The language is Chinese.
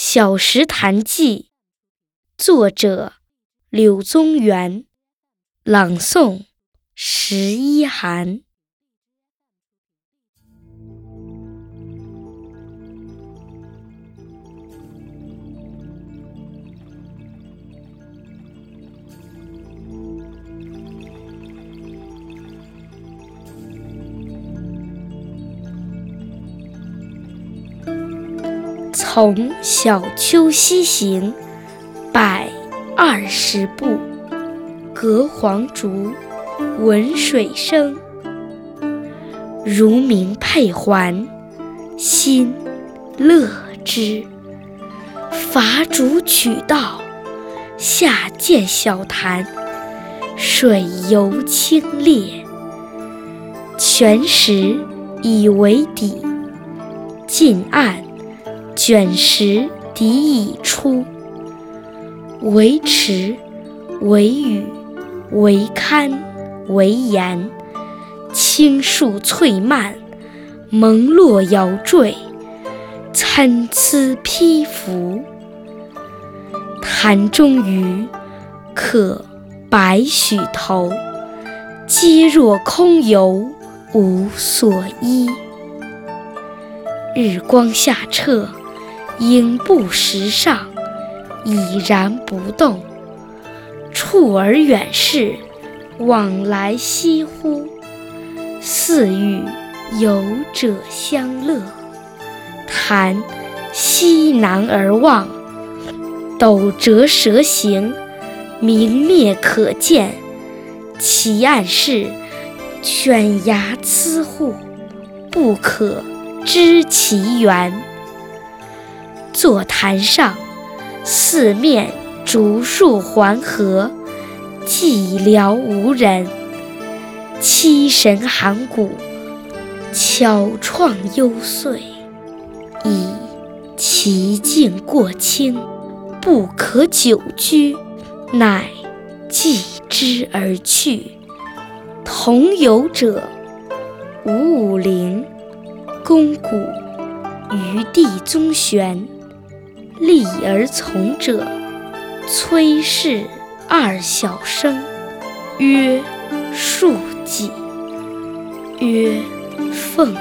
小石潭记》，作者柳宗元，朗诵十一寒。从小丘西行，百二十步，隔黄竹，闻水声。如鸣佩环，心乐之。伐竹取道，下见小潭，水游清冽。泉石以为底，近岸。卷石底已出，为池，为屿，为堪，为岩。青树翠蔓，蒙络摇缀，参差披拂。潭中鱼，可百许头，皆若空游，无所依。日光下澈。影不时上，已然不动。处而远视，往来翕忽，似与游者相乐。潭西南而望，斗折蛇形，明灭可见。其岸势，犬牙牁户，不可知其源。坐潭上，四面竹树环合，寂寥无人。凄神寒骨，悄怆幽邃。以其境过清，不可久居，乃寄之而去。同游者，吴武陵、龚古、余弟宗玄。立而从者，崔氏二小生，曰庶几，曰奉壹。